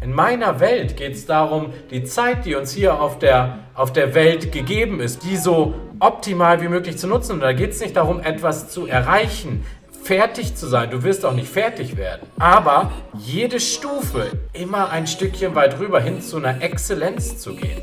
In meiner Welt geht es darum, die Zeit, die uns hier auf der, auf der Welt gegeben ist, die so optimal wie möglich zu nutzen. Und da geht es nicht darum, etwas zu erreichen, fertig zu sein. Du wirst auch nicht fertig werden. Aber jede Stufe immer ein Stückchen weit rüber hin zu einer Exzellenz zu gehen.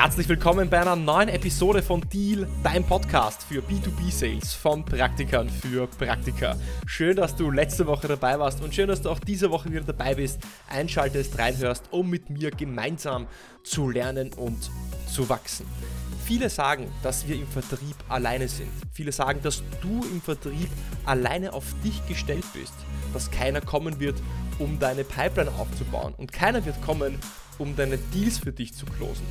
Herzlich willkommen bei einer neuen Episode von Deal, dein Podcast für B2B-Sales von Praktikern für Praktika. Schön, dass du letzte Woche dabei warst und schön, dass du auch diese Woche wieder dabei bist, einschaltest, reinhörst, um mit mir gemeinsam zu lernen und zu wachsen. Viele sagen, dass wir im Vertrieb alleine sind. Viele sagen, dass du im Vertrieb alleine auf dich gestellt bist, dass keiner kommen wird, um deine Pipeline aufzubauen und keiner wird kommen, um deine Deals für dich zu closen.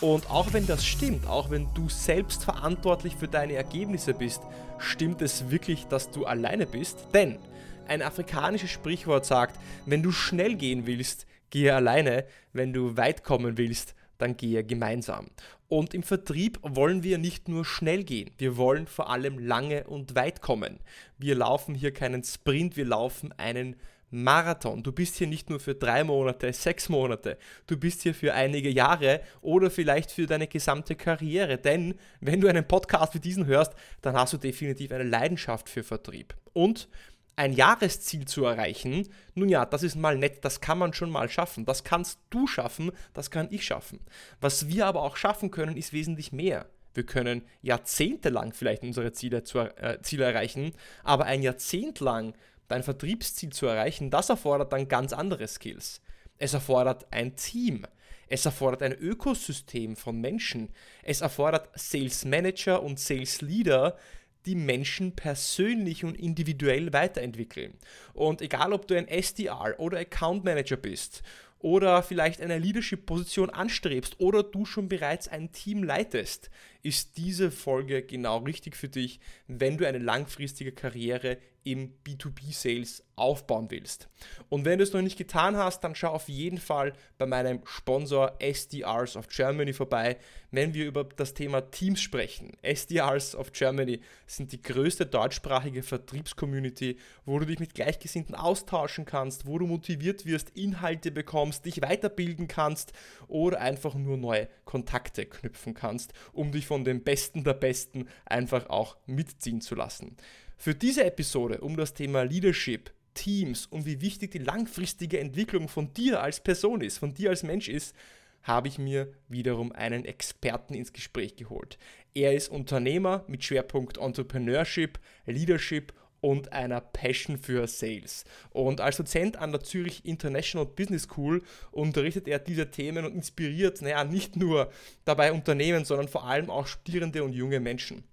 Und auch wenn das stimmt, auch wenn du selbst verantwortlich für deine Ergebnisse bist, stimmt es wirklich, dass du alleine bist? Denn ein afrikanisches Sprichwort sagt, wenn du schnell gehen willst, gehe alleine, wenn du weit kommen willst, dann gehe gemeinsam. Und im Vertrieb wollen wir nicht nur schnell gehen, wir wollen vor allem lange und weit kommen. Wir laufen hier keinen Sprint, wir laufen einen Marathon. Du bist hier nicht nur für drei Monate, sechs Monate, du bist hier für einige Jahre oder vielleicht für deine gesamte Karriere. Denn wenn du einen Podcast wie diesen hörst, dann hast du definitiv eine Leidenschaft für Vertrieb. Und ein Jahresziel zu erreichen, nun ja, das ist mal nett, das kann man schon mal schaffen. Das kannst du schaffen, das kann ich schaffen. Was wir aber auch schaffen können, ist wesentlich mehr. Wir können jahrzehntelang vielleicht unsere Ziele, zu, äh, Ziele erreichen, aber ein Jahrzehnt lang dein Vertriebsziel zu erreichen, das erfordert dann ganz andere Skills. Es erfordert ein Team. Es erfordert ein Ökosystem von Menschen. Es erfordert Sales Manager und Sales Leader, die Menschen persönlich und individuell weiterentwickeln. Und egal, ob du ein SDR oder Account Manager bist oder vielleicht eine Leadership-Position anstrebst oder du schon bereits ein Team leitest, ist diese Folge genau richtig für dich, wenn du eine langfristige Karriere im B2B-Sales aufbauen willst. Und wenn du es noch nicht getan hast, dann schau auf jeden Fall bei meinem Sponsor SDRs of Germany vorbei, wenn wir über das Thema Teams sprechen. SDRs of Germany sind die größte deutschsprachige Vertriebscommunity, wo du dich mit Gleichgesinnten austauschen kannst, wo du motiviert wirst, Inhalte bekommst, dich weiterbilden kannst oder einfach nur neue Kontakte knüpfen kannst, um dich von den Besten der Besten einfach auch mitziehen zu lassen. Für diese Episode um das Thema Leadership, Teams und wie wichtig die langfristige Entwicklung von dir als Person ist, von dir als Mensch ist, habe ich mir wiederum einen Experten ins Gespräch geholt. Er ist Unternehmer mit Schwerpunkt Entrepreneurship, Leadership und einer Passion für Sales. Und als Dozent an der Zürich International Business School unterrichtet er diese Themen und inspiriert, naja, nicht nur dabei Unternehmen, sondern vor allem auch Studierende und junge Menschen.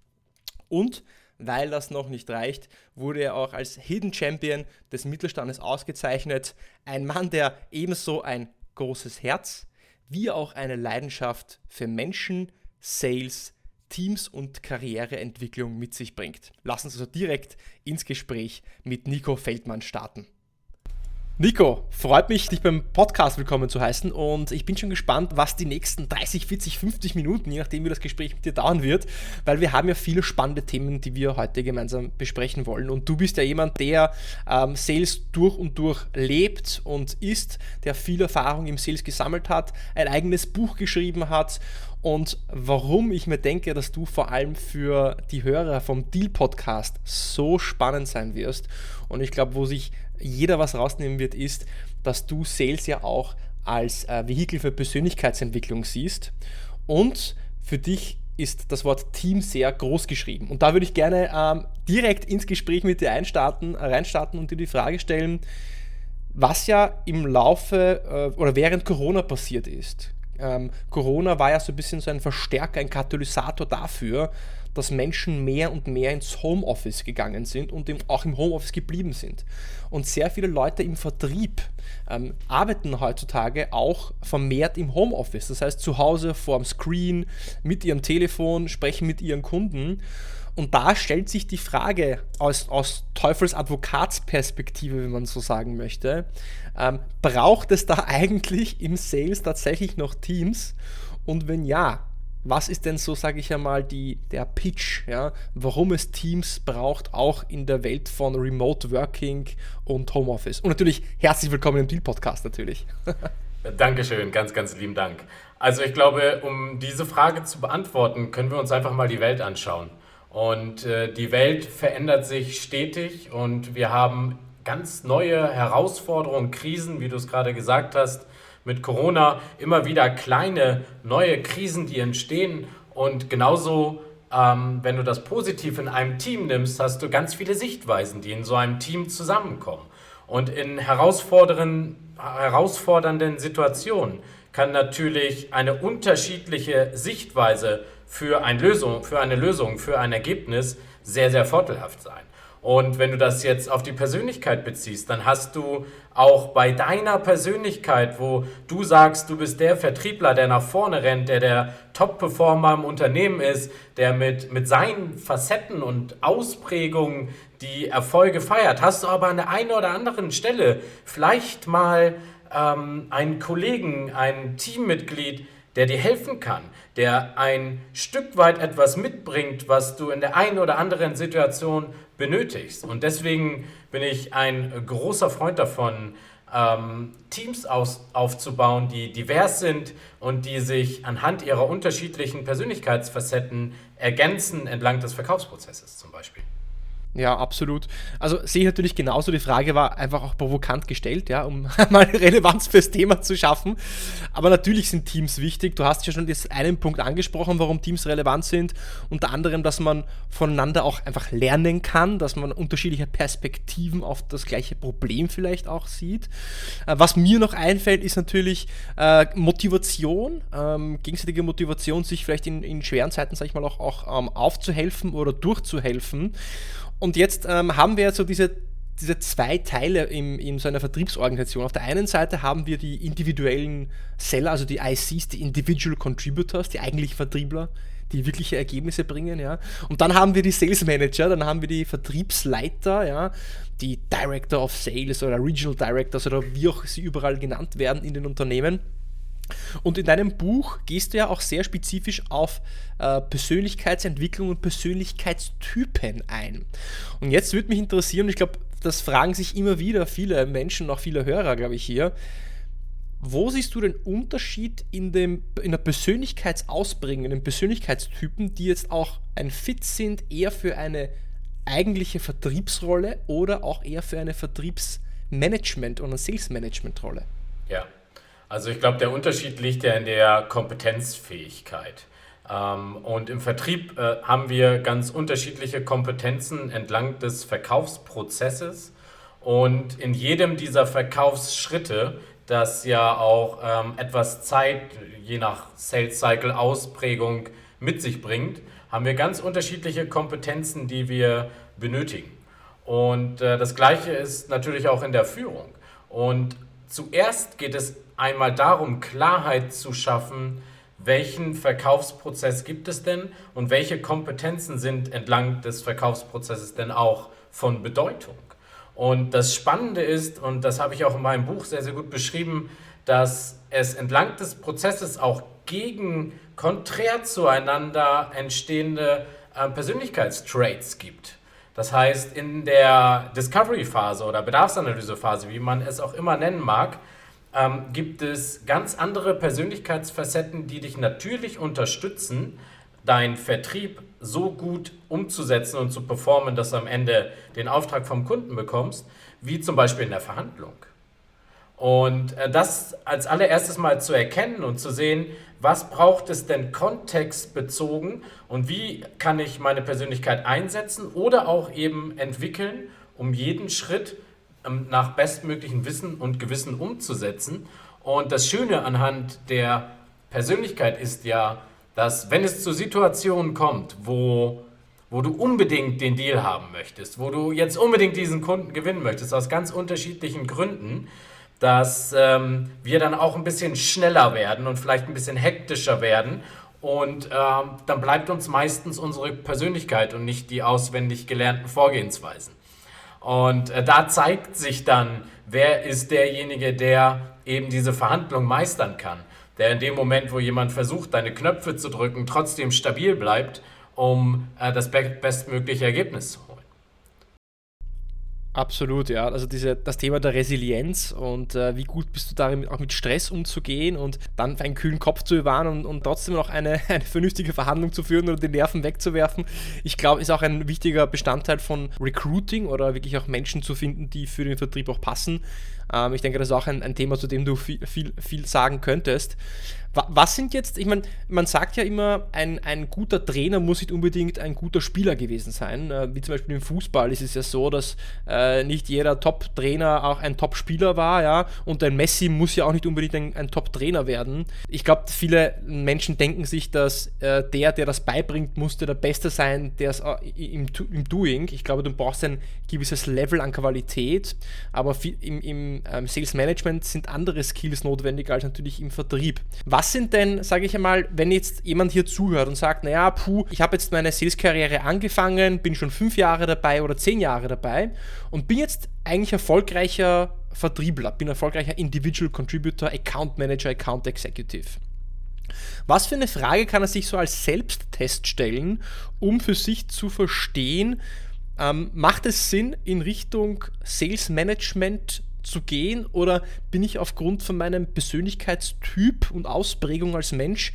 Und weil das noch nicht reicht, wurde er auch als Hidden Champion des Mittelstandes ausgezeichnet. Ein Mann, der ebenso ein großes Herz wie auch eine Leidenschaft für Menschen, Sales, Teams und Karriereentwicklung mit sich bringt. Lassen Sie uns also direkt ins Gespräch mit Nico Feldmann starten. Nico, freut mich, dich beim Podcast willkommen zu heißen und ich bin schon gespannt, was die nächsten 30, 40, 50 Minuten, je nachdem wie das Gespräch mit dir dauern wird, weil wir haben ja viele spannende Themen, die wir heute gemeinsam besprechen wollen. Und du bist ja jemand, der ähm, Sales durch und durch lebt und ist, der viel Erfahrung im Sales gesammelt hat, ein eigenes Buch geschrieben hat. Und warum ich mir denke, dass du vor allem für die Hörer vom Deal Podcast so spannend sein wirst. Und ich glaube, wo sich jeder was rausnehmen wird, ist, dass du Sales ja auch als äh, Vehikel für Persönlichkeitsentwicklung siehst und für dich ist das Wort Team sehr groß geschrieben. Und da würde ich gerne ähm, direkt ins Gespräch mit dir einstarten, reinstarten und dir die Frage stellen, was ja im Laufe äh, oder während Corona passiert ist. Ähm, Corona war ja so ein bisschen so ein Verstärker, ein Katalysator dafür, dass Menschen mehr und mehr ins Homeoffice gegangen sind und auch im Homeoffice geblieben sind. Und sehr viele Leute im Vertrieb ähm, arbeiten heutzutage auch vermehrt im Homeoffice. Das heißt, zu Hause vorm Screen, mit ihrem Telefon, sprechen mit ihren Kunden. Und da stellt sich die Frage aus, aus Teufels Advokatsperspektive, wenn man so sagen möchte, ähm, braucht es da eigentlich im Sales tatsächlich noch Teams? Und wenn ja, was ist denn so, sage ich einmal, die, der Pitch, ja, warum es Teams braucht, auch in der Welt von Remote Working und Homeoffice? Und natürlich herzlich willkommen im Deal-Podcast natürlich. Dankeschön, ganz, ganz lieben Dank. Also ich glaube, um diese Frage zu beantworten, können wir uns einfach mal die Welt anschauen. Und äh, die Welt verändert sich stetig und wir haben ganz neue Herausforderungen, Krisen, wie du es gerade gesagt hast, mit Corona immer wieder kleine neue Krisen, die entstehen. Und genauso, ähm, wenn du das positiv in einem Team nimmst, hast du ganz viele Sichtweisen, die in so einem Team zusammenkommen. Und in herausfordernden, Situationen kann natürlich eine unterschiedliche Sichtweise für eine Lösung, für eine Lösung, für ein Ergebnis sehr, sehr vorteilhaft sein. Und wenn du das jetzt auf die Persönlichkeit beziehst, dann hast du auch bei deiner Persönlichkeit, wo du sagst, du bist der Vertriebler, der nach vorne rennt, der der Top-Performer im Unternehmen ist, der mit, mit seinen Facetten und Ausprägungen die Erfolge feiert, hast du aber an der einen oder anderen Stelle vielleicht mal ähm, einen Kollegen, ein Teammitglied, der dir helfen kann, der ein Stück weit etwas mitbringt, was du in der einen oder anderen Situation benötigst. Und deswegen bin ich ein großer Freund davon, ähm, Teams aus, aufzubauen, die divers sind und die sich anhand ihrer unterschiedlichen Persönlichkeitsfacetten ergänzen entlang des Verkaufsprozesses zum Beispiel. Ja, absolut. Also sehe ich natürlich genauso. Die Frage war einfach auch provokant gestellt, ja, um mal Relevanz fürs Thema zu schaffen. Aber natürlich sind Teams wichtig. Du hast ja schon jetzt einen Punkt angesprochen, warum Teams relevant sind. Unter anderem, dass man voneinander auch einfach lernen kann, dass man unterschiedliche Perspektiven auf das gleiche Problem vielleicht auch sieht. Äh, was mir noch einfällt, ist natürlich äh, Motivation, ähm, gegenseitige Motivation, sich vielleicht in, in schweren Zeiten, sag ich mal, auch, auch ähm, aufzuhelfen oder durchzuhelfen. Und jetzt ähm, haben wir so diese, diese zwei Teile in, in so einer Vertriebsorganisation. Auf der einen Seite haben wir die individuellen Seller, also die ICs, die Individual Contributors, die eigentlichen Vertriebler, die wirkliche Ergebnisse bringen, ja. Und dann haben wir die Sales Manager, dann haben wir die Vertriebsleiter, ja, die Director of Sales oder Regional Directors oder wie auch sie überall genannt werden in den Unternehmen. Und in deinem Buch gehst du ja auch sehr spezifisch auf äh, Persönlichkeitsentwicklung und Persönlichkeitstypen ein. Und jetzt würde mich interessieren, ich glaube, das fragen sich immer wieder viele Menschen, auch viele Hörer, glaube ich, hier. Wo siehst du den Unterschied in, dem, in der Persönlichkeitsausprägung, in den Persönlichkeitstypen, die jetzt auch ein Fit sind, eher für eine eigentliche Vertriebsrolle oder auch eher für eine Vertriebsmanagement- oder Sales-Management-Rolle? Ja, also ich glaube, der Unterschied liegt ja in der Kompetenzfähigkeit. Ähm, und im Vertrieb äh, haben wir ganz unterschiedliche Kompetenzen entlang des Verkaufsprozesses. Und in jedem dieser Verkaufsschritte, das ja auch ähm, etwas Zeit, je nach Sales Cycle Ausprägung mit sich bringt, haben wir ganz unterschiedliche Kompetenzen, die wir benötigen. Und äh, das Gleiche ist natürlich auch in der Führung. Und zuerst geht es einmal darum, Klarheit zu schaffen, welchen Verkaufsprozess gibt es denn und welche Kompetenzen sind entlang des Verkaufsprozesses denn auch von Bedeutung. Und das Spannende ist, und das habe ich auch in meinem Buch sehr, sehr gut beschrieben, dass es entlang des Prozesses auch gegen, konträr zueinander entstehende äh, Persönlichkeitstraits gibt. Das heißt, in der Discovery-Phase oder Bedarfsanalyse-Phase, wie man es auch immer nennen mag, ähm, gibt es ganz andere Persönlichkeitsfacetten, die dich natürlich unterstützen, deinen Vertrieb so gut umzusetzen und zu performen, dass du am Ende den Auftrag vom Kunden bekommst, wie zum Beispiel in der Verhandlung. Und äh, das als allererstes mal zu erkennen und zu sehen, was braucht es denn kontextbezogen und wie kann ich meine Persönlichkeit einsetzen oder auch eben entwickeln, um jeden Schritt nach bestmöglichem Wissen und Gewissen umzusetzen. Und das Schöne anhand der Persönlichkeit ist ja, dass wenn es zu Situationen kommt, wo, wo du unbedingt den Deal haben möchtest, wo du jetzt unbedingt diesen Kunden gewinnen möchtest, aus ganz unterschiedlichen Gründen, dass ähm, wir dann auch ein bisschen schneller werden und vielleicht ein bisschen hektischer werden. Und ähm, dann bleibt uns meistens unsere Persönlichkeit und nicht die auswendig gelernten Vorgehensweisen. Und äh, da zeigt sich dann, wer ist derjenige, der eben diese Verhandlung meistern kann. der in dem Moment, wo jemand versucht, deine Knöpfe zu drücken, trotzdem stabil bleibt, um äh, das bestmögliche Ergebnis zu. Absolut, ja. Also diese, das Thema der Resilienz und äh, wie gut bist du darin, auch mit Stress umzugehen und dann einen kühlen Kopf zu bewahren und, und trotzdem noch eine, eine vernünftige Verhandlung zu führen oder die Nerven wegzuwerfen, ich glaube, ist auch ein wichtiger Bestandteil von Recruiting oder wirklich auch Menschen zu finden, die für den Vertrieb auch passen. Ähm, ich denke, das ist auch ein, ein Thema, zu dem du viel, viel, viel sagen könntest. Was sind jetzt, ich meine, man sagt ja immer, ein, ein guter Trainer muss nicht unbedingt ein guter Spieler gewesen sein. Äh, wie zum Beispiel im Fußball ist es ja so, dass äh, nicht jeder Top-Trainer auch ein Top-Spieler war, ja, und ein Messi muss ja auch nicht unbedingt ein, ein Top-Trainer werden. Ich glaube, viele Menschen denken sich, dass äh, der, der das beibringt, musste der Beste sein, der es äh, im, im Doing. Ich glaube, du brauchst ein gewisses Level an Qualität, aber viel, im, im ähm, Sales Management sind andere Skills notwendig als natürlich im Vertrieb. Was was sind denn, sage ich einmal, wenn jetzt jemand hier zuhört und sagt, naja, puh, ich habe jetzt meine Sales-Karriere angefangen, bin schon fünf Jahre dabei oder zehn Jahre dabei und bin jetzt eigentlich erfolgreicher Vertriebler, bin erfolgreicher Individual Contributor, Account Manager, Account Executive. Was für eine Frage kann er sich so als Selbsttest stellen, um für sich zu verstehen, ähm, macht es Sinn, in Richtung Sales Management zu gehen oder bin ich aufgrund von meinem Persönlichkeitstyp und Ausprägung als Mensch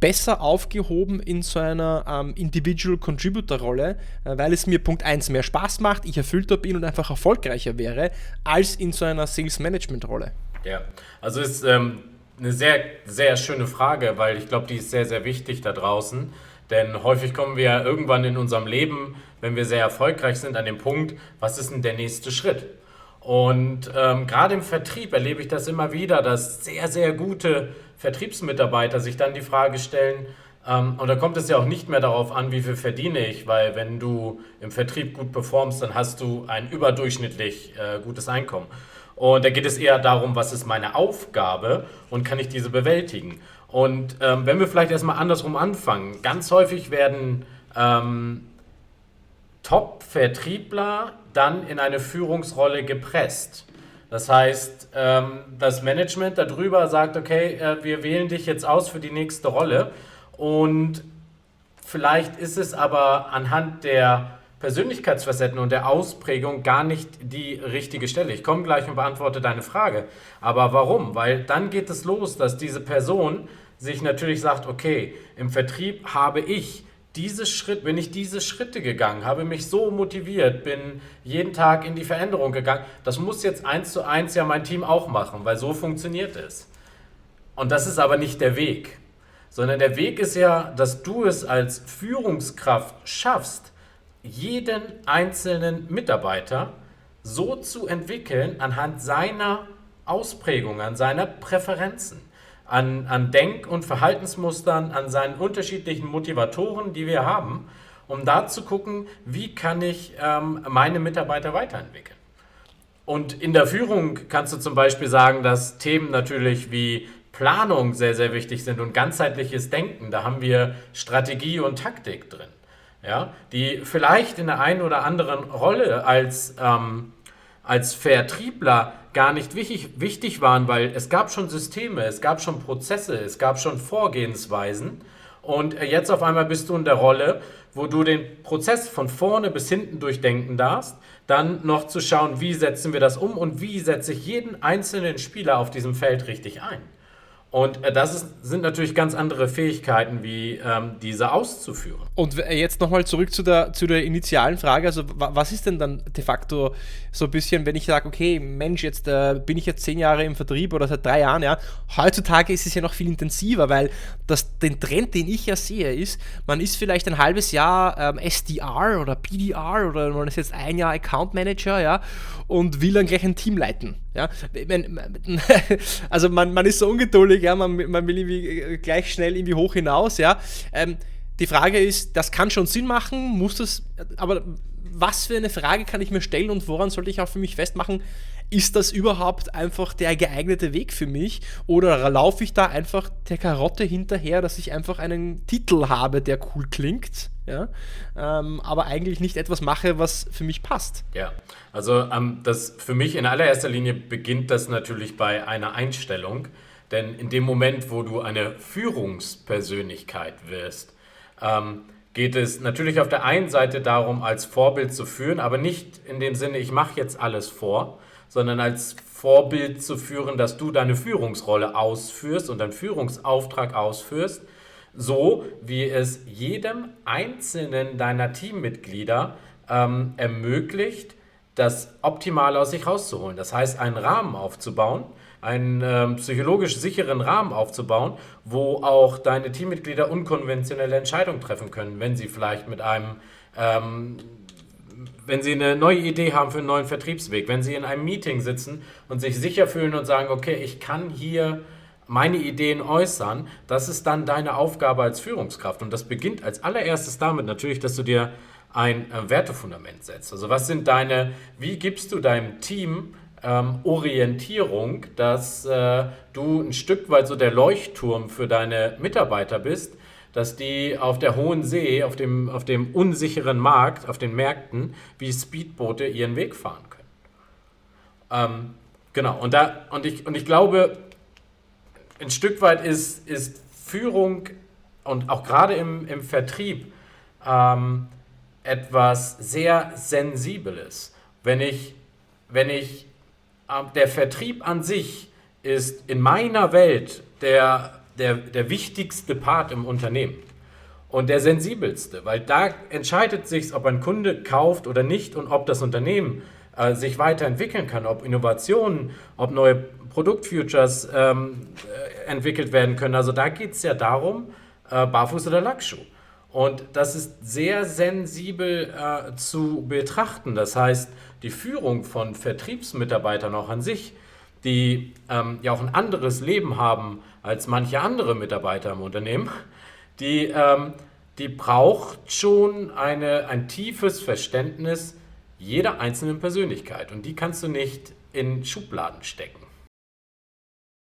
besser aufgehoben in so einer ähm, Individual Contributor Rolle, äh, weil es mir Punkt 1 mehr Spaß macht, ich erfüllter bin und einfach erfolgreicher wäre, als in so einer Sales Management Rolle. Ja, also ist ähm, eine sehr, sehr schöne Frage, weil ich glaube, die ist sehr, sehr wichtig da draußen. Denn häufig kommen wir irgendwann in unserem Leben, wenn wir sehr erfolgreich sind, an den Punkt, was ist denn der nächste Schritt? Und ähm, gerade im Vertrieb erlebe ich das immer wieder, dass sehr, sehr gute Vertriebsmitarbeiter sich dann die Frage stellen, ähm, und da kommt es ja auch nicht mehr darauf an, wie viel verdiene ich, weil wenn du im Vertrieb gut performst, dann hast du ein überdurchschnittlich äh, gutes Einkommen. Und da geht es eher darum, was ist meine Aufgabe und kann ich diese bewältigen. Und ähm, wenn wir vielleicht erstmal andersrum anfangen, ganz häufig werden ähm, Top-Vertriebler dann in eine Führungsrolle gepresst. Das heißt, ähm, das Management darüber sagt, okay, äh, wir wählen dich jetzt aus für die nächste Rolle und vielleicht ist es aber anhand der Persönlichkeitsfacetten und der Ausprägung gar nicht die richtige Stelle. Ich komme gleich und beantworte deine Frage. Aber warum? Weil dann geht es los, dass diese Person sich natürlich sagt, okay, im Vertrieb habe ich diese Schritt, bin ich diese Schritte gegangen, habe mich so motiviert, bin jeden Tag in die Veränderung gegangen. Das muss jetzt eins zu eins ja mein Team auch machen, weil so funktioniert es. Und das ist aber nicht der Weg, sondern der Weg ist ja, dass du es als Führungskraft schaffst, jeden einzelnen Mitarbeiter so zu entwickeln anhand seiner Ausprägung, an seiner Präferenzen an, an Denk- und Verhaltensmustern, an seinen unterschiedlichen Motivatoren, die wir haben, um da zu gucken, wie kann ich ähm, meine Mitarbeiter weiterentwickeln. Und in der Führung kannst du zum Beispiel sagen, dass Themen natürlich wie Planung sehr, sehr wichtig sind und ganzheitliches Denken. Da haben wir Strategie und Taktik drin, ja, die vielleicht in der einen oder anderen Rolle als, ähm, als Vertriebler gar nicht wichtig, wichtig waren, weil es gab schon Systeme, es gab schon Prozesse, es gab schon Vorgehensweisen. Und jetzt auf einmal bist du in der Rolle, wo du den Prozess von vorne bis hinten durchdenken darfst, dann noch zu schauen, wie setzen wir das um und wie setze ich jeden einzelnen Spieler auf diesem Feld richtig ein. Und äh, das ist, sind natürlich ganz andere Fähigkeiten, wie ähm, diese auszuführen. Und jetzt nochmal zurück zu der, zu der initialen Frage. Also, was ist denn dann de facto so ein bisschen, wenn ich sage, okay, Mensch, jetzt äh, bin ich jetzt zehn Jahre im Vertrieb oder seit drei Jahren, ja. Heutzutage ist es ja noch viel intensiver, weil das, den Trend, den ich ja sehe, ist, man ist vielleicht ein halbes Jahr ähm, SDR oder PDR oder man ist jetzt ein Jahr Account Manager, ja, und will dann gleich ein Team leiten. Ja, also man, man ist so ungeduldig, ja, man, man will irgendwie äh, gleich schnell irgendwie hoch hinaus, ja. Ähm, die Frage ist, das kann schon Sinn machen, muss das, aber was für eine Frage kann ich mir stellen und woran sollte ich auch für mich festmachen, ist das überhaupt einfach der geeignete Weg für mich oder laufe ich da einfach der Karotte hinterher, dass ich einfach einen Titel habe, der cool klingt, ja, ähm, aber eigentlich nicht etwas mache, was für mich passt? Ja, also ähm, das für mich in allererster Linie beginnt das natürlich bei einer Einstellung. Denn in dem Moment, wo du eine Führungspersönlichkeit wirst, ähm, geht es natürlich auf der einen Seite darum, als Vorbild zu führen, aber nicht in dem Sinne, ich mache jetzt alles vor, sondern als Vorbild zu führen, dass du deine Führungsrolle ausführst und deinen Führungsauftrag ausführst, so wie es jedem einzelnen deiner Teammitglieder ähm, ermöglicht, das Optimale aus sich rauszuholen. Das heißt, einen Rahmen aufzubauen, einen ähm, psychologisch sicheren Rahmen aufzubauen, wo auch deine Teammitglieder unkonventionelle Entscheidungen treffen können, wenn sie vielleicht mit einem, ähm, wenn sie eine neue Idee haben für einen neuen Vertriebsweg, wenn sie in einem Meeting sitzen und sich sicher fühlen und sagen, okay, ich kann hier meine Ideen äußern, das ist dann deine Aufgabe als Führungskraft. Und das beginnt als allererstes damit natürlich, dass du dir ein äh, Wertefundament setzt. Also was sind deine, wie gibst du deinem Team ähm, Orientierung, dass äh, du ein Stück weit so der Leuchtturm für deine Mitarbeiter bist, dass die auf der hohen See, auf dem, auf dem unsicheren Markt, auf den Märkten, wie Speedboote ihren Weg fahren können. Ähm, genau, und, da, und, ich, und ich glaube, ein Stück weit ist, ist Führung und auch gerade im, im Vertrieb ähm, etwas sehr Sensibles. Wenn ich, wenn ich der Vertrieb an sich ist in meiner Welt der, der, der wichtigste Part im Unternehmen und der sensibelste, weil da entscheidet sich, ob ein Kunde kauft oder nicht und ob das Unternehmen äh, sich weiterentwickeln kann, ob Innovationen, ob neue Produktfutures ähm, äh, entwickelt werden können. Also da geht es ja darum, äh, Barfuß oder Lackschuh. Und das ist sehr sensibel äh, zu betrachten. Das heißt, die Führung von Vertriebsmitarbeitern auch an sich, die ähm, ja auch ein anderes Leben haben als manche andere Mitarbeiter im Unternehmen, die, ähm, die braucht schon eine, ein tiefes Verständnis jeder einzelnen Persönlichkeit. Und die kannst du nicht in Schubladen stecken.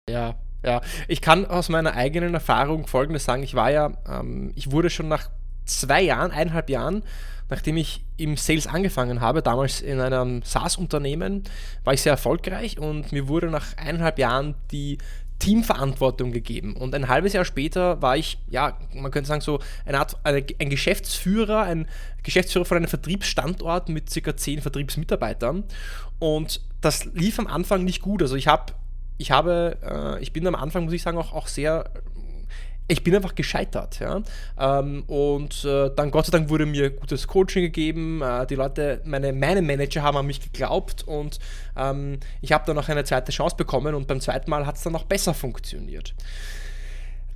Ja, ja. Ich kann aus meiner eigenen Erfahrung Folgendes sagen. Ich war ja, ähm, ich wurde schon nach zwei Jahren, eineinhalb Jahren, nachdem ich im Sales angefangen habe, damals in einem SaaS-Unternehmen, war ich sehr erfolgreich und mir wurde nach eineinhalb Jahren die Teamverantwortung gegeben. Und ein halbes Jahr später war ich, ja, man könnte sagen, so eine Art, eine, ein Geschäftsführer, ein Geschäftsführer von einem Vertriebsstandort mit circa zehn Vertriebsmitarbeitern. Und das lief am Anfang nicht gut. Also ich habe, ich habe, äh, ich bin am Anfang, muss ich sagen, auch, auch sehr ich bin einfach gescheitert. Ja? Ähm, und äh, dann Gott sei Dank wurde mir gutes Coaching gegeben. Äh, die Leute, meine, meine Manager haben an mich geglaubt und ähm, ich habe dann noch eine zweite Chance bekommen und beim zweiten Mal hat es dann noch besser funktioniert.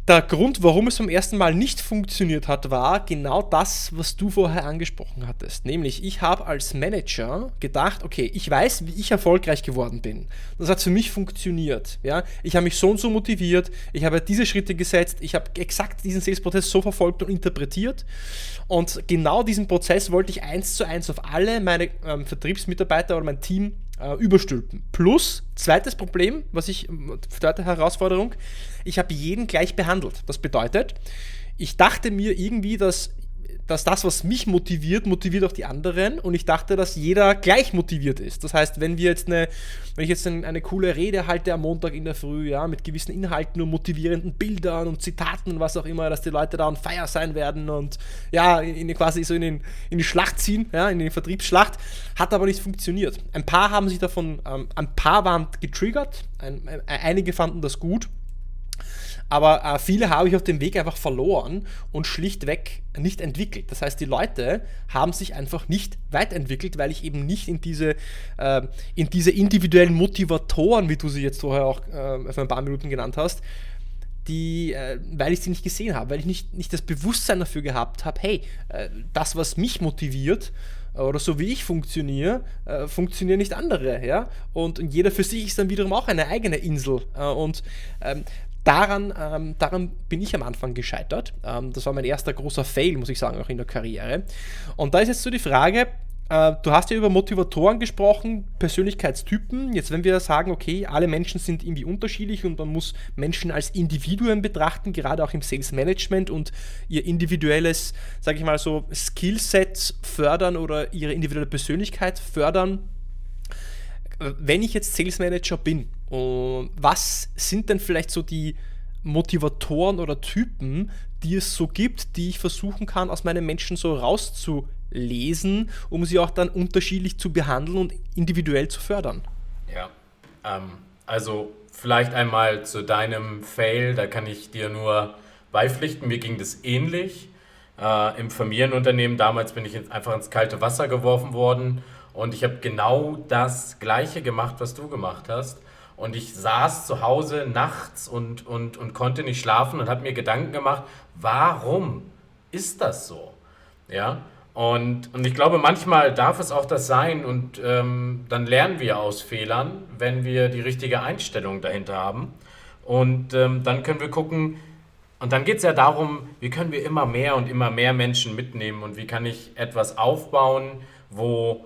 Der Grund, warum es beim ersten Mal nicht funktioniert hat, war genau das, was du vorher angesprochen hattest. Nämlich, ich habe als Manager gedacht, okay, ich weiß, wie ich erfolgreich geworden bin. Das hat für mich funktioniert. Ja? Ich habe mich so und so motiviert, ich habe diese Schritte gesetzt, ich habe exakt diesen Sales-Prozess so verfolgt und interpretiert. Und genau diesen Prozess wollte ich eins zu eins auf alle meine ähm, Vertriebsmitarbeiter oder mein Team äh, überstülpen. Plus, zweites Problem, was ich, zweite Herausforderung, ich habe jeden gleich behandelt. Das bedeutet, ich dachte mir irgendwie, dass dass das, was mich motiviert, motiviert auch die anderen und ich dachte, dass jeder gleich motiviert ist. Das heißt, wenn wir jetzt eine, wenn ich jetzt eine, eine coole Rede halte am Montag in der Früh, ja, mit gewissen Inhalten und motivierenden Bildern und Zitaten und was auch immer, dass die Leute da on fire sein werden und ja, in, in quasi so in, den, in die Schlacht ziehen, ja, in die Vertriebsschlacht, hat aber nicht funktioniert. Ein paar haben sich davon, ähm, ein paar waren getriggert, ein, ein, einige fanden das gut aber äh, viele habe ich auf dem Weg einfach verloren und schlichtweg nicht entwickelt. Das heißt, die Leute haben sich einfach nicht weiterentwickelt, weil ich eben nicht in diese, äh, in diese individuellen Motivatoren, wie du sie jetzt vorher auch äh, für ein paar Minuten genannt hast, die, äh, weil ich sie nicht gesehen habe, weil ich nicht, nicht das Bewusstsein dafür gehabt habe, hey, äh, das, was mich motiviert, oder so wie ich funktioniere, äh, funktionieren nicht andere, ja. Und, und, jeder für sich ist dann wiederum auch eine eigene Insel. Äh, und ähm, Daran, ähm, daran bin ich am Anfang gescheitert. Ähm, das war mein erster großer Fail, muss ich sagen, auch in der Karriere. Und da ist jetzt so die Frage, äh, du hast ja über Motivatoren gesprochen, Persönlichkeitstypen. Jetzt, wenn wir sagen, okay, alle Menschen sind irgendwie unterschiedlich und man muss Menschen als Individuen betrachten, gerade auch im Sales Management und ihr individuelles, sage ich mal so, Skillset fördern oder ihre individuelle Persönlichkeit fördern. Wenn ich jetzt Sales Manager bin Und was sind denn vielleicht so die Motivatoren oder Typen, die es so gibt, die ich versuchen kann, aus meinen Menschen so rauszulesen, um sie auch dann unterschiedlich zu behandeln und individuell zu fördern? Ja, ähm, also vielleicht einmal zu deinem Fail, da kann ich dir nur beipflichten. Mir ging das ähnlich. Äh, Im Familienunternehmen damals bin ich einfach ins kalte Wasser geworfen worden und ich habe genau das Gleiche gemacht, was du gemacht hast. Und ich saß zu Hause nachts und, und, und konnte nicht schlafen und habe mir Gedanken gemacht, warum ist das so? Ja, und, und ich glaube, manchmal darf es auch das sein und ähm, dann lernen wir aus Fehlern, wenn wir die richtige Einstellung dahinter haben. Und ähm, dann können wir gucken, und dann geht es ja darum, wie können wir immer mehr und immer mehr Menschen mitnehmen und wie kann ich etwas aufbauen, wo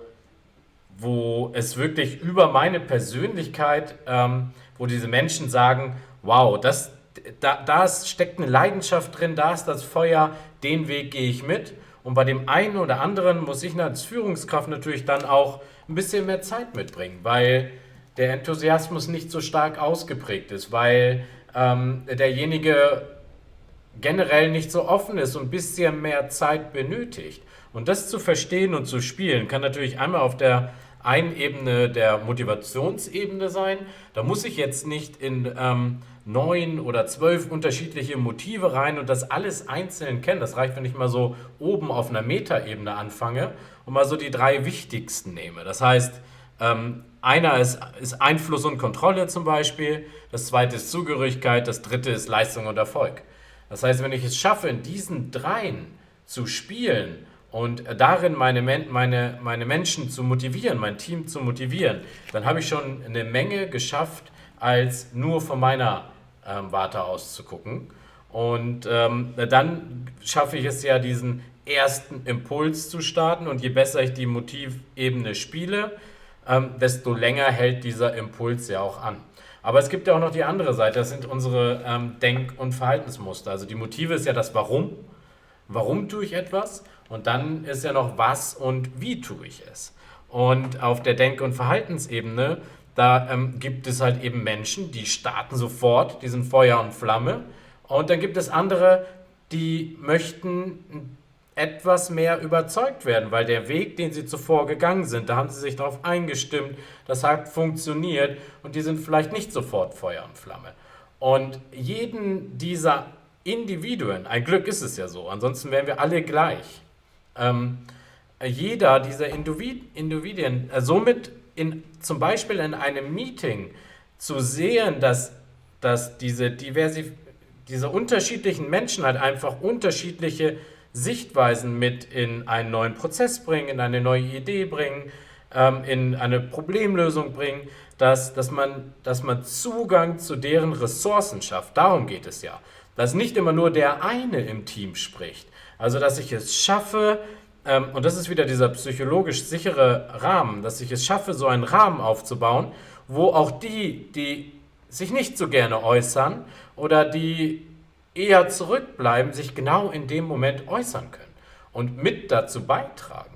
wo es wirklich über meine Persönlichkeit, ähm, wo diese Menschen sagen, wow, das, da, da steckt eine Leidenschaft drin, da ist das Feuer, den Weg gehe ich mit. Und bei dem einen oder anderen muss ich als Führungskraft natürlich dann auch ein bisschen mehr Zeit mitbringen, weil der Enthusiasmus nicht so stark ausgeprägt ist, weil ähm, derjenige generell nicht so offen ist und ein bisschen mehr Zeit benötigt. Und das zu verstehen und zu spielen, kann natürlich einmal auf der eine Ebene der Motivationsebene sein. Da muss ich jetzt nicht in ähm, neun oder zwölf unterschiedliche Motive rein und das alles einzeln kennen. Das reicht, wenn ich mal so oben auf einer Metaebene anfange und mal so die drei wichtigsten nehme. Das heißt, ähm, einer ist, ist Einfluss und Kontrolle zum Beispiel, das zweite ist Zugehörigkeit, das dritte ist Leistung und Erfolg. Das heißt, wenn ich es schaffe, in diesen dreien zu spielen und darin meine, meine, meine Menschen zu motivieren, mein Team zu motivieren, dann habe ich schon eine Menge geschafft, als nur von meiner ähm, Warte aus zu gucken. Und ähm, dann schaffe ich es ja, diesen ersten Impuls zu starten. Und je besser ich die Motivebene spiele, ähm, desto länger hält dieser Impuls ja auch an. Aber es gibt ja auch noch die andere Seite, das sind unsere ähm, Denk- und Verhaltensmuster. Also die Motive ist ja das Warum. Warum tue ich etwas? Und dann ist ja noch was und wie tue ich es. Und auf der Denk- und Verhaltensebene, da ähm, gibt es halt eben Menschen, die starten sofort, die sind Feuer und Flamme. Und dann gibt es andere, die möchten etwas mehr überzeugt werden, weil der Weg, den sie zuvor gegangen sind, da haben sie sich darauf eingestimmt, das hat funktioniert und die sind vielleicht nicht sofort Feuer und Flamme. Und jeden dieser Individuen, ein Glück ist es ja so, ansonsten wären wir alle gleich, ähm, jeder dieser Individuen äh, somit in, zum Beispiel in einem Meeting zu sehen, dass, dass diese, Diversi diese unterschiedlichen Menschen halt einfach unterschiedliche Sichtweisen mit in einen neuen Prozess bringen, in eine neue Idee bringen, ähm, in eine Problemlösung bringen, dass, dass, man, dass man Zugang zu deren Ressourcen schafft. Darum geht es ja. Dass nicht immer nur der eine im Team spricht, also, dass ich es schaffe, ähm, und das ist wieder dieser psychologisch sichere Rahmen, dass ich es schaffe, so einen Rahmen aufzubauen, wo auch die, die sich nicht so gerne äußern oder die eher zurückbleiben, sich genau in dem Moment äußern können und mit dazu beitragen.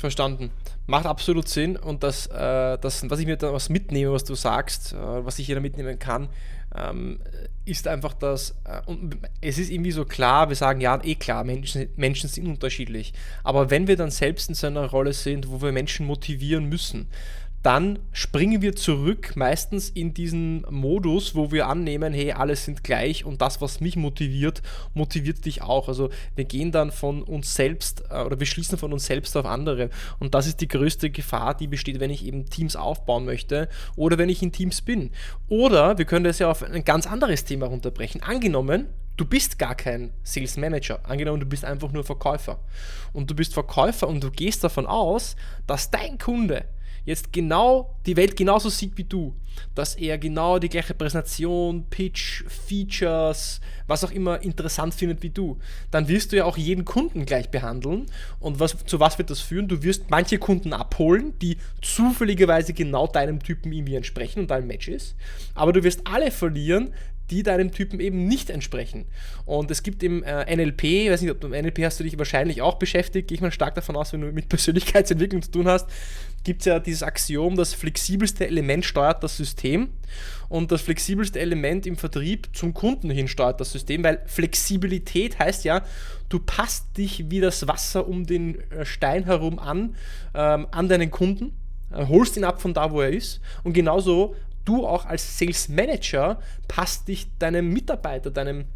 Verstanden. Macht absolut Sinn und das, äh, das was ich mir da was mitnehme, was du sagst, äh, was ich jeder mitnehmen kann, ähm, ist einfach das, äh, und es ist irgendwie so klar, wir sagen ja, eh klar, Menschen, Menschen sind unterschiedlich. Aber wenn wir dann selbst in so einer Rolle sind, wo wir Menschen motivieren müssen, dann springen wir zurück meistens in diesen Modus, wo wir annehmen, hey, alle sind gleich und das, was mich motiviert, motiviert dich auch. Also wir gehen dann von uns selbst äh, oder wir schließen von uns selbst auf andere und das ist die größte Gefahr, die besteht, wenn ich eben Teams aufbauen möchte oder wenn ich in Teams bin. Oder wir können das ja auf ein ganz anderes Thema runterbrechen. Angenommen, du bist gar kein Sales Manager. Angenommen, du bist einfach nur Verkäufer. Und du bist Verkäufer und du gehst davon aus, dass dein Kunde jetzt genau die Welt genauso sieht wie du, dass er genau die gleiche Präsentation, Pitch, Features, was auch immer interessant findet wie du, dann wirst du ja auch jeden Kunden gleich behandeln. Und was, zu was wird das führen? Du wirst manche Kunden abholen, die zufälligerweise genau deinem Typen irgendwie entsprechen und dein Match ist. Aber du wirst alle verlieren, die deinem Typen eben nicht entsprechen. Und es gibt im äh, NLP, ich weiß nicht, ob du im NLP hast du dich wahrscheinlich auch beschäftigt, gehe ich mal stark davon aus, wenn du mit Persönlichkeitsentwicklung zu tun hast, gibt es ja dieses Axiom, das flexibelste Element steuert das System und das flexibelste Element im Vertrieb zum Kunden hin steuert das System, weil Flexibilität heißt ja, du passt dich wie das Wasser um den äh, Stein herum an, ähm, an deinen Kunden, äh, holst ihn ab von da, wo er ist und genauso du auch als Sales Manager passt dich deinem Mitarbeiter, deinem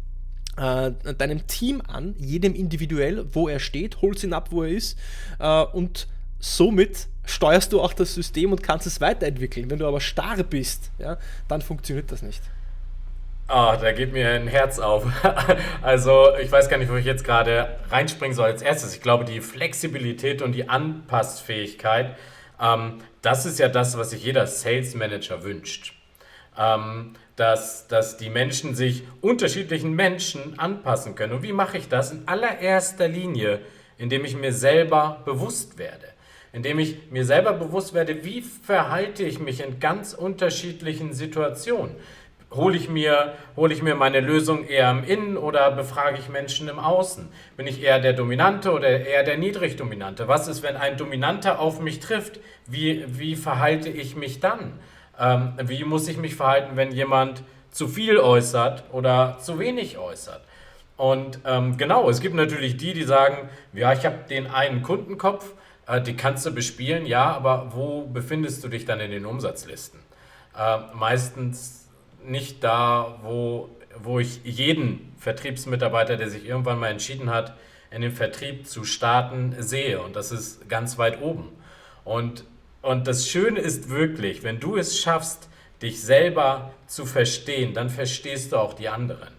äh, deinem Team an, jedem individuell, wo er steht, holst ihn ab, wo er ist äh, und somit steuerst du auch das System und kannst es weiterentwickeln. Wenn du aber starr bist, ja, dann funktioniert das nicht. Ah, oh, da geht mir ein Herz auf. Also, ich weiß gar nicht, wo ich jetzt gerade reinspringen soll als erstes. Ich glaube, die Flexibilität und die Anpassfähigkeit, ähm, das ist ja das, was sich jeder Sales Manager wünscht. Ähm, dass, dass die Menschen sich unterschiedlichen Menschen anpassen können. Und wie mache ich das? In allererster Linie, indem ich mir selber bewusst werde indem ich mir selber bewusst werde, wie verhalte ich mich in ganz unterschiedlichen Situationen. Hole ich, mir, hole ich mir meine Lösung eher im Innen oder befrage ich Menschen im Außen? Bin ich eher der Dominante oder eher der Niedrigdominante? Was ist, wenn ein Dominanter auf mich trifft? Wie, wie verhalte ich mich dann? Ähm, wie muss ich mich verhalten, wenn jemand zu viel äußert oder zu wenig äußert? Und ähm, genau, es gibt natürlich die, die sagen, ja, ich habe den einen Kundenkopf, äh, die kannst du bespielen, ja, aber wo befindest du dich dann in den Umsatzlisten? Äh, meistens nicht da, wo, wo ich jeden Vertriebsmitarbeiter, der sich irgendwann mal entschieden hat, in den Vertrieb zu starten, sehe. Und das ist ganz weit oben. Und, und das Schöne ist wirklich, wenn du es schaffst, dich selber zu verstehen, dann verstehst du auch die anderen.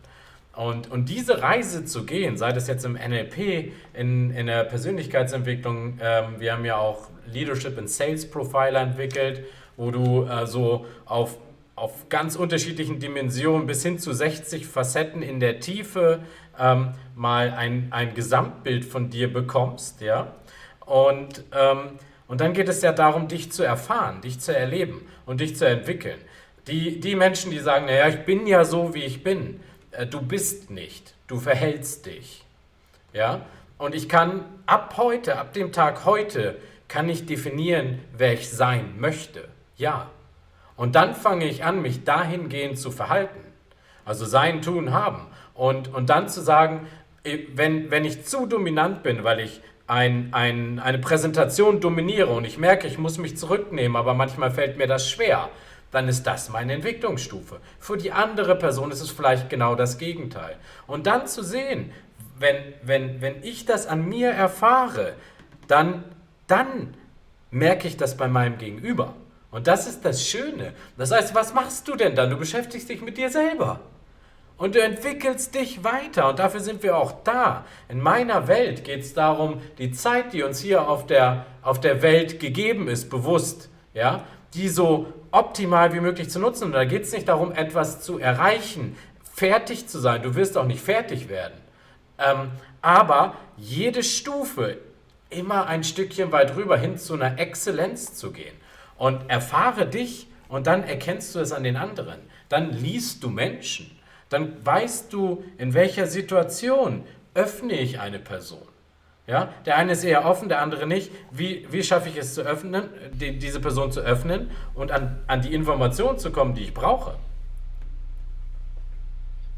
Und, und diese Reise zu gehen, sei das jetzt im NLP, in, in der Persönlichkeitsentwicklung, ähm, wir haben ja auch Leadership and Sales Profiler entwickelt, wo du äh, so auf, auf ganz unterschiedlichen Dimensionen bis hin zu 60 Facetten in der Tiefe ähm, mal ein, ein Gesamtbild von dir bekommst. Ja? Und, ähm, und dann geht es ja darum, dich zu erfahren, dich zu erleben und dich zu entwickeln. Die, die Menschen, die sagen, naja, ich bin ja so, wie ich bin, äh, du bist nicht, du verhältst dich. Ja? Und ich kann ab heute, ab dem Tag heute, kann ich definieren, wer ich sein möchte. Ja. Und dann fange ich an, mich dahingehend zu verhalten. Also sein, tun, haben. Und, und dann zu sagen, äh, wenn, wenn ich zu dominant bin, weil ich ein, ein, eine Präsentation dominiere und ich merke, ich muss mich zurücknehmen, aber manchmal fällt mir das schwer, dann ist das meine Entwicklungsstufe. Für die andere Person ist es vielleicht genau das Gegenteil. Und dann zu sehen, wenn, wenn, wenn ich das an mir erfahre, dann, dann merke ich das bei meinem Gegenüber. Und das ist das Schöne. Das heißt, was machst du denn dann? Du beschäftigst dich mit dir selber. Und du entwickelst dich weiter. Und dafür sind wir auch da. In meiner Welt geht es darum, die Zeit, die uns hier auf der, auf der Welt gegeben ist, bewusst, ja, die so optimal wie möglich zu nutzen. Und da geht es nicht darum, etwas zu erreichen, fertig zu sein. Du wirst auch nicht fertig werden. Ähm, aber jede Stufe immer ein Stückchen weit rüber hin zu einer Exzellenz zu gehen. Und erfahre dich und dann erkennst du es an den anderen. Dann liest du Menschen. Dann weißt du, in welcher Situation öffne ich eine Person. Ja? Der eine ist eher offen, der andere nicht. Wie, wie schaffe ich es zu öffnen, die, diese Person zu öffnen und an, an die Informationen zu kommen, die ich brauche?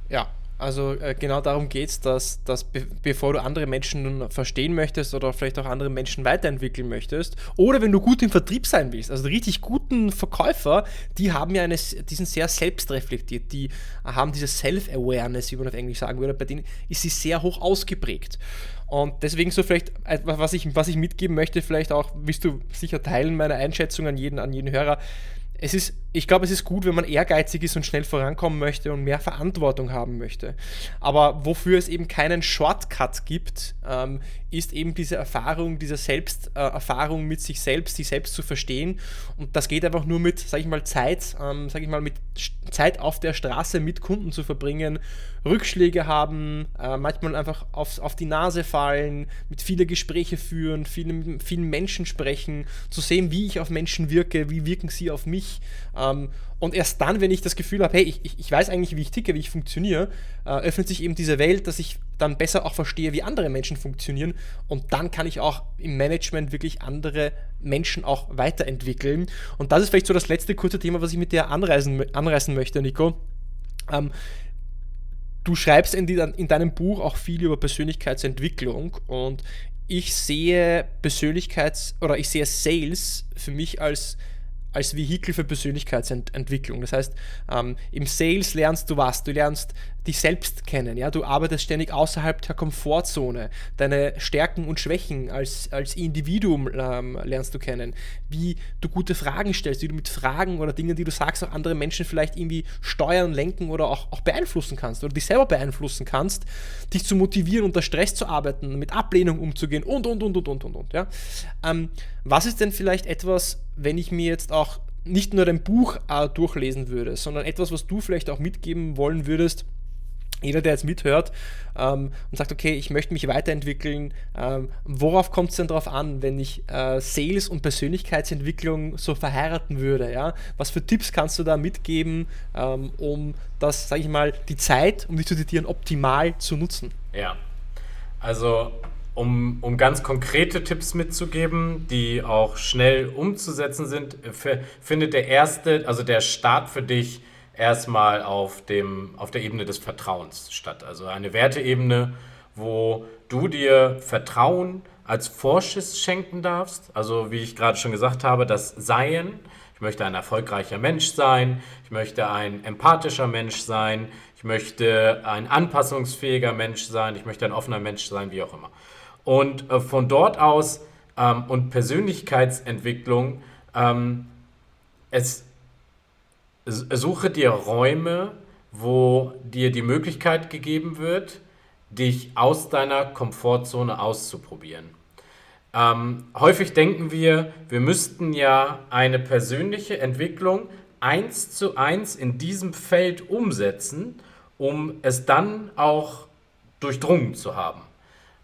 Ja, also äh, genau darum geht es, dass, dass be bevor du andere Menschen nun verstehen möchtest oder vielleicht auch andere Menschen weiterentwickeln möchtest, oder wenn du gut im Vertrieb sein willst, also richtig guten Verkäufer, die haben ja eine, die sind sehr selbstreflektiert, die haben diese Self-Awareness, wie man auf Englisch sagen würde, bei denen ist sie sehr hoch ausgeprägt. Und deswegen so vielleicht, äh, was ich, was ich mitgeben möchte, vielleicht auch, willst du sicher teilen, meine Einschätzung an jeden, an jeden Hörer. Es ist, ich glaube, es ist gut, wenn man ehrgeizig ist und schnell vorankommen möchte und mehr Verantwortung haben möchte. Aber wofür es eben keinen Shortcut gibt, ähm, ist eben diese Erfahrung, diese Selbsterfahrung äh, mit sich selbst, sich selbst zu verstehen. Und das geht einfach nur mit, sage ich mal, Zeit, ähm, sage ich mal, mit Zeit auf der Straße mit Kunden zu verbringen, Rückschläge haben, äh, manchmal einfach aufs, auf die Nase fallen, mit viele Gespräche führen, viele, mit vielen Menschen sprechen, zu sehen, wie ich auf Menschen wirke, wie wirken sie auf mich. Äh, Ähm, und erst dann, wenn ich das Gefühl habe, hey, ich, ich, ich weiß eigentlich, wie ich ticke, wie ich funktioniere, äh, öffnet sich eben diese Welt, dass ich dann besser auch verstehe, wie andere Menschen funktionieren. Und dann kann ich auch im Management wirklich andere Menschen auch weiterentwickeln. Und das ist vielleicht so das letzte kurze Thema, was ich mit dir anreißen, anreißen möchte, Nico. Ähm, du schreibst in, die, in, deinem Buch auch viel über Persönlichkeitsentwicklung und ich sehe Persönlichkeits- oder ich sehe Sales für mich als als Vehikel für Persönlichkeitsentwicklung. Das heißt, ähm, im Sales lernst du was? Du lernst dich selbst kennen. Ja? Du arbeitest ständig außerhalb der Komfortzone. Deine Stärken und Schwächen als, als Individuum ähm, lernst du kennen. Wie du gute Fragen stellst, wie du mit Fragen oder Dingen, die du sagst, auch andere Menschen vielleicht irgendwie steuern, lenken oder auch, auch beeinflussen kannst oder dich selber beeinflussen kannst, dich zu motivieren, unter Stress zu arbeiten, mit Ablehnung umzugehen und, und, und, und, und, und. und ja? Ähm, was ist denn vielleicht etwas, wenn ich mir jetzt auch nicht nur dein Buch äh, durchlesen würde, sondern etwas, was du vielleicht auch mitgeben wollen würdest, jeder, der jetzt mithört ähm, und sagt, okay, ich möchte mich weiterentwickeln, ähm, worauf kommt es denn darauf an, wenn ich äh, Sales und Persönlichkeitsentwicklung so verheiraten würde? Ja? Was für Tipps kannst du da mitgeben, ähm, um das, sage ich mal, die Zeit, um dich zu zitieren, optimal zu nutzen? Ja, also um, um ganz konkrete Tipps mitzugeben, die auch schnell umzusetzen sind, findet der erste, also der Start für dich erstmal auf, dem, auf der Ebene des Vertrauens statt. Also eine Werteebene, wo du dir Vertrauen als Vorschuss schenken darfst. Also wie ich gerade schon gesagt habe, das Seien. Ich möchte ein erfolgreicher Mensch sein. Ich möchte ein empathischer Mensch sein. Ich möchte ein anpassungsfähiger Mensch sein. Ich möchte ein offener Mensch sein, wie auch immer. Und äh, von dort aus ähm, und Persönlichkeitsentwicklung, ähm, es, suche dir Räume, wo dir die Möglichkeit gegeben wird, dich aus deiner Komfortzone auszuprobieren. Ähm, häufig denken wir, wir müssten ja eine persönliche Entwicklung eins zu eins in diesem Feld umsetzen, um es dann auch durchdrungen zu haben.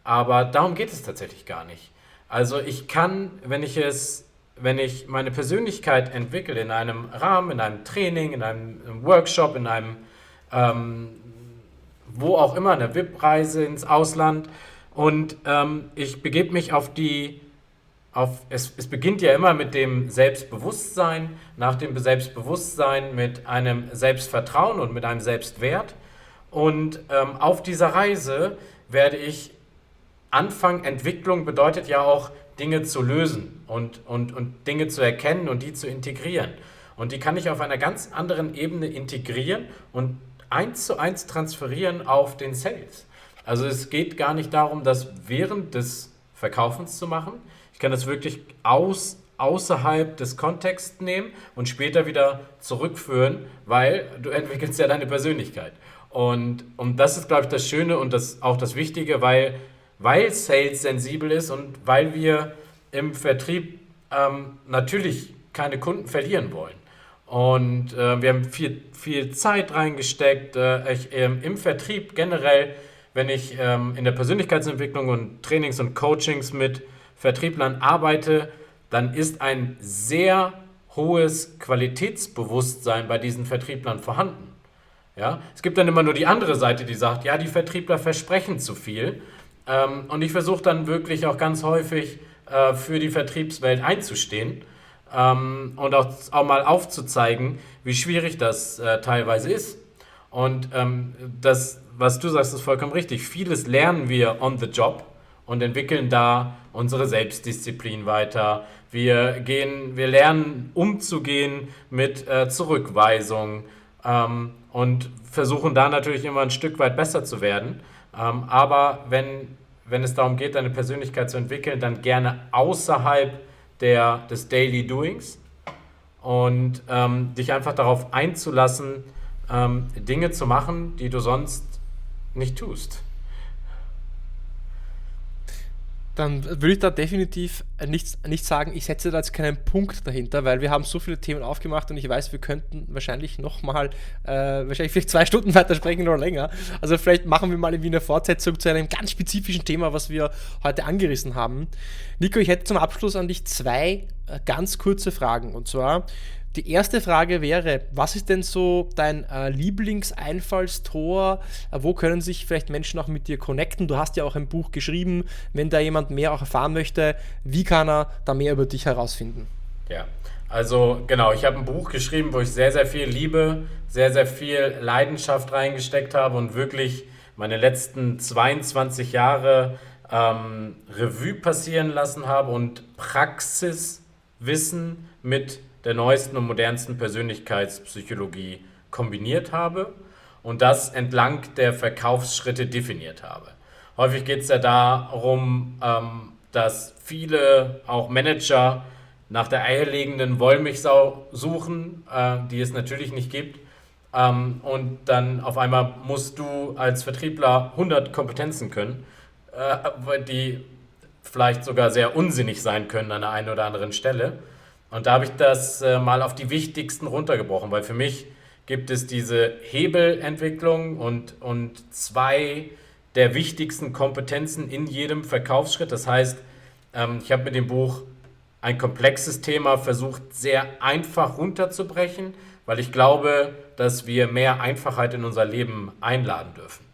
Aber darum geht es tatsächlich gar nicht. Also ich kann, wenn ich es, wenn ich meine Persönlichkeit entwickle in einem Rahmen, in einem Training, in einem Workshop, in einem ähm, wo auch immer, eine VIP-Reise ins Ausland und ähm, ich begebe mich auf die, auf, es, es beginnt ja immer mit dem Selbstbewusstsein, nach dem Selbstbewusstsein mit einem Selbstvertrauen und mit einem Selbstwert und ähm, auf dieser Reise werde ich Anfang, Entwicklung bedeutet ja auch, Dinge zu lösen und, und, und Dinge zu erkennen und die zu integrieren. Und die kann ich auf einer ganz anderen Ebene integrieren und eins zu eins transferieren auf den Sales. Also es geht gar nicht darum, das während des Verkaufens zu machen. Ich kann das wirklich aus, außerhalb des Kontexts nehmen und später wieder zurückführen, weil du entwickelst ja deine Persönlichkeit. Und, und das ist, glaube ich, das Schöne und das, auch das Wichtige, weil weil Sales sensibel ist und weil wir im Vertrieb ähm, natürlich keine Kunden verlieren wollen. Und äh, wir haben viel, viel Zeit reingesteckt. Äh, ich, äh, Im Vertrieb generell, wenn ich ähm, in der Persönlichkeitsentwicklung und Trainings und Coachings mit Vertrieblern arbeite, dann ist ein sehr hohes Qualitätsbewusstsein bei diesen Vertrieblern vorhanden. Ja? Es gibt dann immer nur die andere Seite, die sagt, ja, die Vertriebler versprechen zu viel. Ähm, und ich versuche dann wirklich auch ganz häufig äh, für die Vertriebswelt einzustehen ähm, und auch, auch mal aufzuzeigen, wie schwierig das äh, teilweise ist. Und ähm, das, was du sagst, ist vollkommen richtig. Vieles lernen wir on the job und entwickeln da unsere Selbstdisziplin weiter. Wir, gehen, wir lernen umzugehen mit äh, Zurückweisung ähm, und versuchen da natürlich immer ein Stück weit besser zu werden. Ähm, aber wenn, wenn es darum geht, deine Persönlichkeit zu entwickeln, dann gerne außerhalb der, des Daily Doings. Und ähm, dich einfach darauf einzulassen, ähm, Dinge zu machen, die du sonst nicht tust dann würde ich da definitiv nicht, nicht sagen, ich setze da jetzt keinen Punkt dahinter, weil wir haben so viele Themen aufgemacht und ich weiß, wir könnten wahrscheinlich nochmal, äh, wahrscheinlich vielleicht zwei Stunden weiter sprechen oder länger. Also vielleicht machen wir mal irgendwie eine Fortsetzung zu einem ganz spezifischen Thema, was wir heute angerissen haben. Nico, ich hätte zum Abschluss an dich zwei äh, ganz kurze Fragen. Und zwar, Die erste Frage wäre, was ist denn so dein äh, Lieblingseinfallstor? Äh, wo können sich vielleicht Menschen auch mit dir connecten? Du hast ja auch ein Buch geschrieben. Wenn da jemand mehr auch erfahren möchte, wie kann er da mehr über dich herausfinden? Ja, also genau, ich habe ein Buch geschrieben, wo ich sehr, sehr viel Liebe, sehr, sehr viel Leidenschaft reingesteckt habe und wirklich meine letzten 22 Jahre ähm, Revue passieren lassen habe und Praxiswissen mit der neuesten und modernsten Persönlichkeitspsychologie kombiniert habe und das entlang der Verkaufsschritte definiert habe. Häufig geht es ja darum, ähm, dass viele, auch Manager, nach der eierlegenden Wollmilchsau suchen, äh, die es natürlich nicht gibt. Ähm, und dann auf einmal musst du als Vertriebler 100 Kompetenzen können, äh, die vielleicht sogar sehr unsinnig sein können an der einen oder anderen Stelle. Und da habe ich das äh, mal auf die wichtigsten runtergebrochen, weil für mich gibt es diese Hebelentwicklung und, und zwei der wichtigsten Kompetenzen in jedem Verkaufsschritt. Das heißt, ähm, ich habe mit dem Buch ein komplexes Thema versucht, sehr einfach runterzubrechen, weil ich glaube, dass wir mehr Einfachheit in unser Leben einladen dürfen.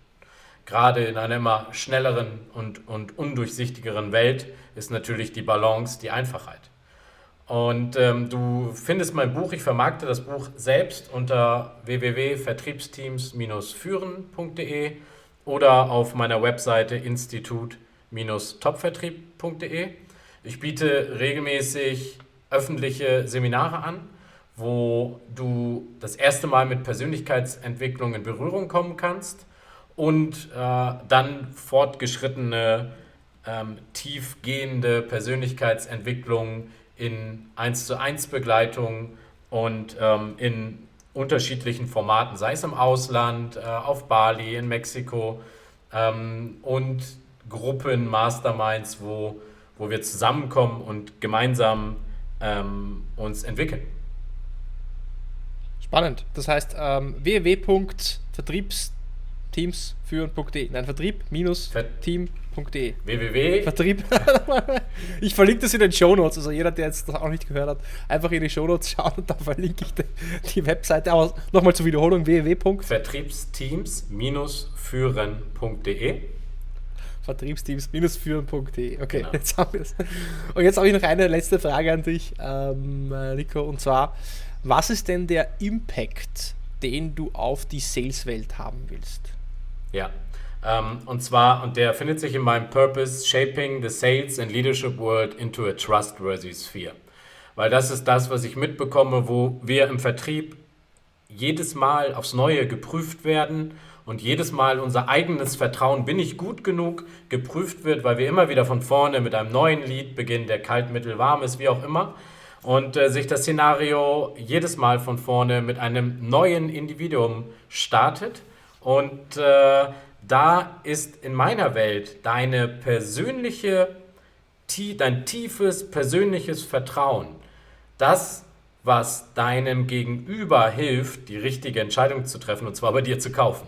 Gerade in einer immer schnelleren und, und undurchsichtigeren Welt ist natürlich die Balance die Einfachheit. Und ähm, du findest mein Buch, ich vermarkte das Buch selbst unter www.vertriebsteams-führen.de oder auf meiner Webseite institut-topvertrieb.de. Ich biete regelmäßig öffentliche Seminare an, wo du das erste Mal mit Persönlichkeitsentwicklung in Berührung kommen kannst und äh, dann fortgeschrittene, ähm, tiefgehende Persönlichkeitsentwicklung in 1 zu 1 Begleitung und ähm, in unterschiedlichen Formaten, sei es im Ausland, äh, auf Bali, in Mexiko ähm, und Gruppen, Masterminds, wo, wo wir zusammenkommen und gemeinsam ähm, uns entwickeln. Spannend. Das heißt, ähm, www.vertriebsteamsführen.de. Nein, Vertrieb-Team www.vertrieb.de. www. Vertrieb. ich verlinke das in den Show Notes. Also jeder, der jetzt das auch nicht gehört hat, einfach in die Show Notes schauen und da verlinke ich die, die Webseite. Aber nochmal zur Wiederholung: www.vertriebsteams-führen.de. Vertriebsteams-führen.de. Okay, genau. jetzt haben wir es. Und jetzt habe ich noch eine letzte Frage an dich, ähm, Nico. Und zwar: Was ist denn der Impact, den du auf die Sales-Welt haben willst? Ja, ähm, und zwar, und der findet sich in meinem Purpose, Shaping the Sales and Leadership World into a Trustworthy Sphere. Weil das ist das, was ich mitbekomme, wo wir im Vertrieb jedes Mal aufs Neue geprüft werden und jedes Mal unser eigenes Vertrauen, bin ich gut genug, geprüft wird, weil wir immer wieder von vorne mit einem neuen Lied beginnen, der kalt, mittel, warm ist, wie auch immer. Und äh, sich das Szenario jedes Mal von vorne mit einem neuen Individuum startet. Und äh, da ist in meiner Welt deine persönliche, dein tiefes persönliches Vertrauen, das, was deinem Gegenüber hilft, die richtige Entscheidung zu treffen, und zwar bei dir zu kaufen.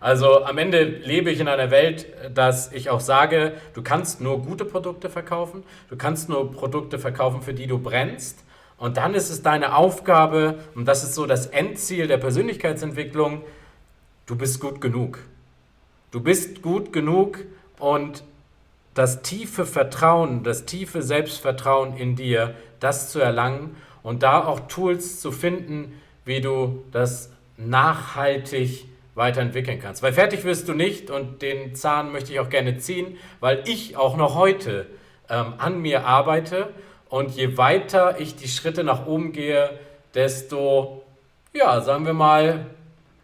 Also am Ende lebe ich in einer Welt, dass ich auch sage, du kannst nur gute Produkte verkaufen, du kannst nur Produkte verkaufen, für die du brennst. Und dann ist es deine Aufgabe, und das ist so das Endziel der Persönlichkeitsentwicklung, du bist gut genug. Du bist gut genug und das tiefe Vertrauen, das tiefe Selbstvertrauen in dir, das zu erlangen und da auch Tools zu finden, wie du das nachhaltig weiterentwickeln kannst. Weil fertig wirst du nicht und den Zahn möchte ich auch gerne ziehen, weil ich auch noch heute ähm, an mir arbeite und je weiter ich die Schritte nach oben gehe, desto, ja, sagen wir mal,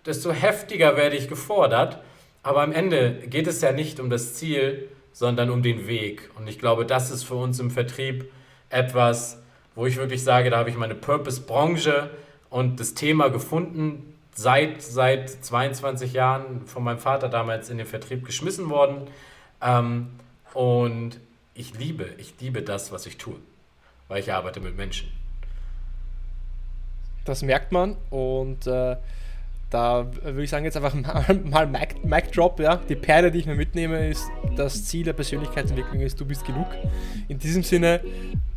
desto heftiger werde ich gefordert aber am Ende geht es ja nicht um das Ziel, sondern um den Weg. Und ich glaube, das ist für uns im Vertrieb etwas, wo ich wirklich sage, da habe ich meine Purpose-Branche und das Thema gefunden, seit, seit 22 Jahren von meinem Vater damals in den Vertrieb geschmissen worden. Ähm, und ich liebe, ich liebe das, was ich tue, weil ich arbeite mit Menschen. Das merkt man und äh, da würde ich sagen, jetzt einfach mal, mal Mic, Mic Drop. Ja? Die Perle, die ich mir mitnehme, ist, das Ziel der Persönlichkeitsentwicklung ist, du bist genug. In diesem Sinne,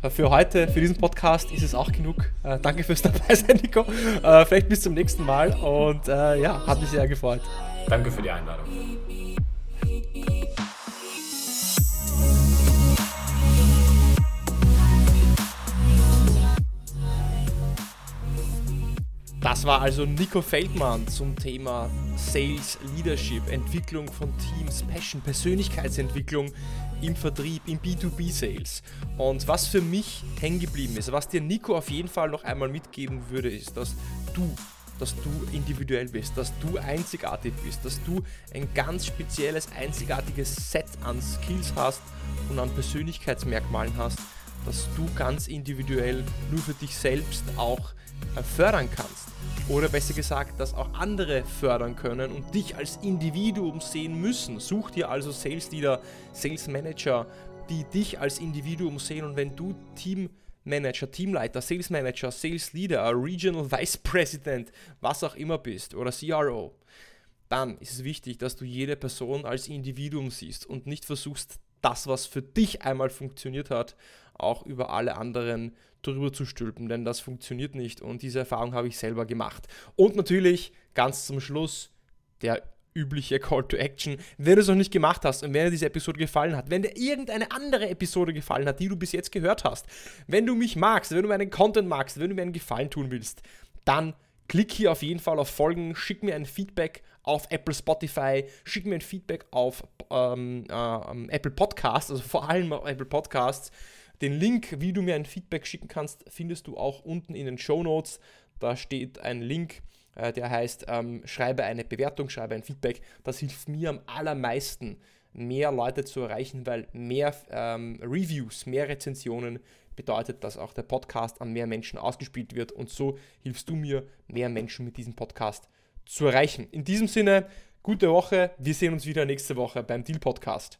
äh, für heute, für diesen Podcast ist es auch genug. Äh, danke fürs dabei sein, Nico. Äh, vielleicht bis zum nächsten Mal und äh, ja, hat mich sehr gefreut. Danke für die Einladung. Das war also Nico Feldmann zum Thema Sales Leadership, Entwicklung von Teams, Passion, Persönlichkeitsentwicklung im Vertrieb, im B2B-Sales. Und was für mich hängen geblieben ist, was dir Nico auf jeden Fall noch einmal mitgeben würde, ist, dass du dass du individuell bist, dass du einzigartig bist, dass du ein ganz spezielles, einzigartiges Set an Skills hast und an Persönlichkeitsmerkmalen hast, dass du ganz individuell nur für dich selbst auch fördern kannst. Oder besser gesagt, dass auch andere fördern können und dich als Individuum sehen müssen. Such dir also Sales Leader, Sales Manager, die dich als Individuum sehen und wenn du Teammanager, Teamleiter, Sales Manager, Sales Leader, Regional Vice President, was auch immer bist oder CRO, dann ist es wichtig, dass du jede Person als Individuum siehst und nicht versuchst, das, was für dich einmal funktioniert hat, auch über alle anderen drüber zu stülpen, denn das funktioniert nicht und diese Erfahrung habe ich selber gemacht. Und natürlich ganz zum Schluss der übliche Call to Action. Wenn du es noch nicht gemacht hast und wenn dir diese Episode gefallen hat, wenn dir irgendeine andere Episode gefallen hat, die du bis jetzt gehört hast, wenn du mich magst, wenn du meinen Content magst, wenn du mir einen Gefallen tun willst, dann klick hier auf jeden Fall auf Folgen, schick mir ein Feedback auf Apple Spotify, schick mir ein Feedback auf ähm, äh, Apple Podcasts, also vor allem auf Apple Podcasts. Den Link, wie du mir ein Feedback schicken kannst, findest du auch unten in den Show Notes. Da steht ein Link, äh, der heißt, ähm, schreibe eine Bewertung, schreibe ein Feedback. Das hilft mir am allermeisten, mehr Leute zu erreichen, weil mehr ähm, Reviews, mehr Rezensionen bedeutet, dass auch der Podcast an mehr Menschen ausgespielt wird und so hilfst du mir, mehr Menschen mit diesem Podcast zu erreichen. In diesem Sinne, gute Woche. Wir sehen uns wieder nächste Woche beim Deal Podcast.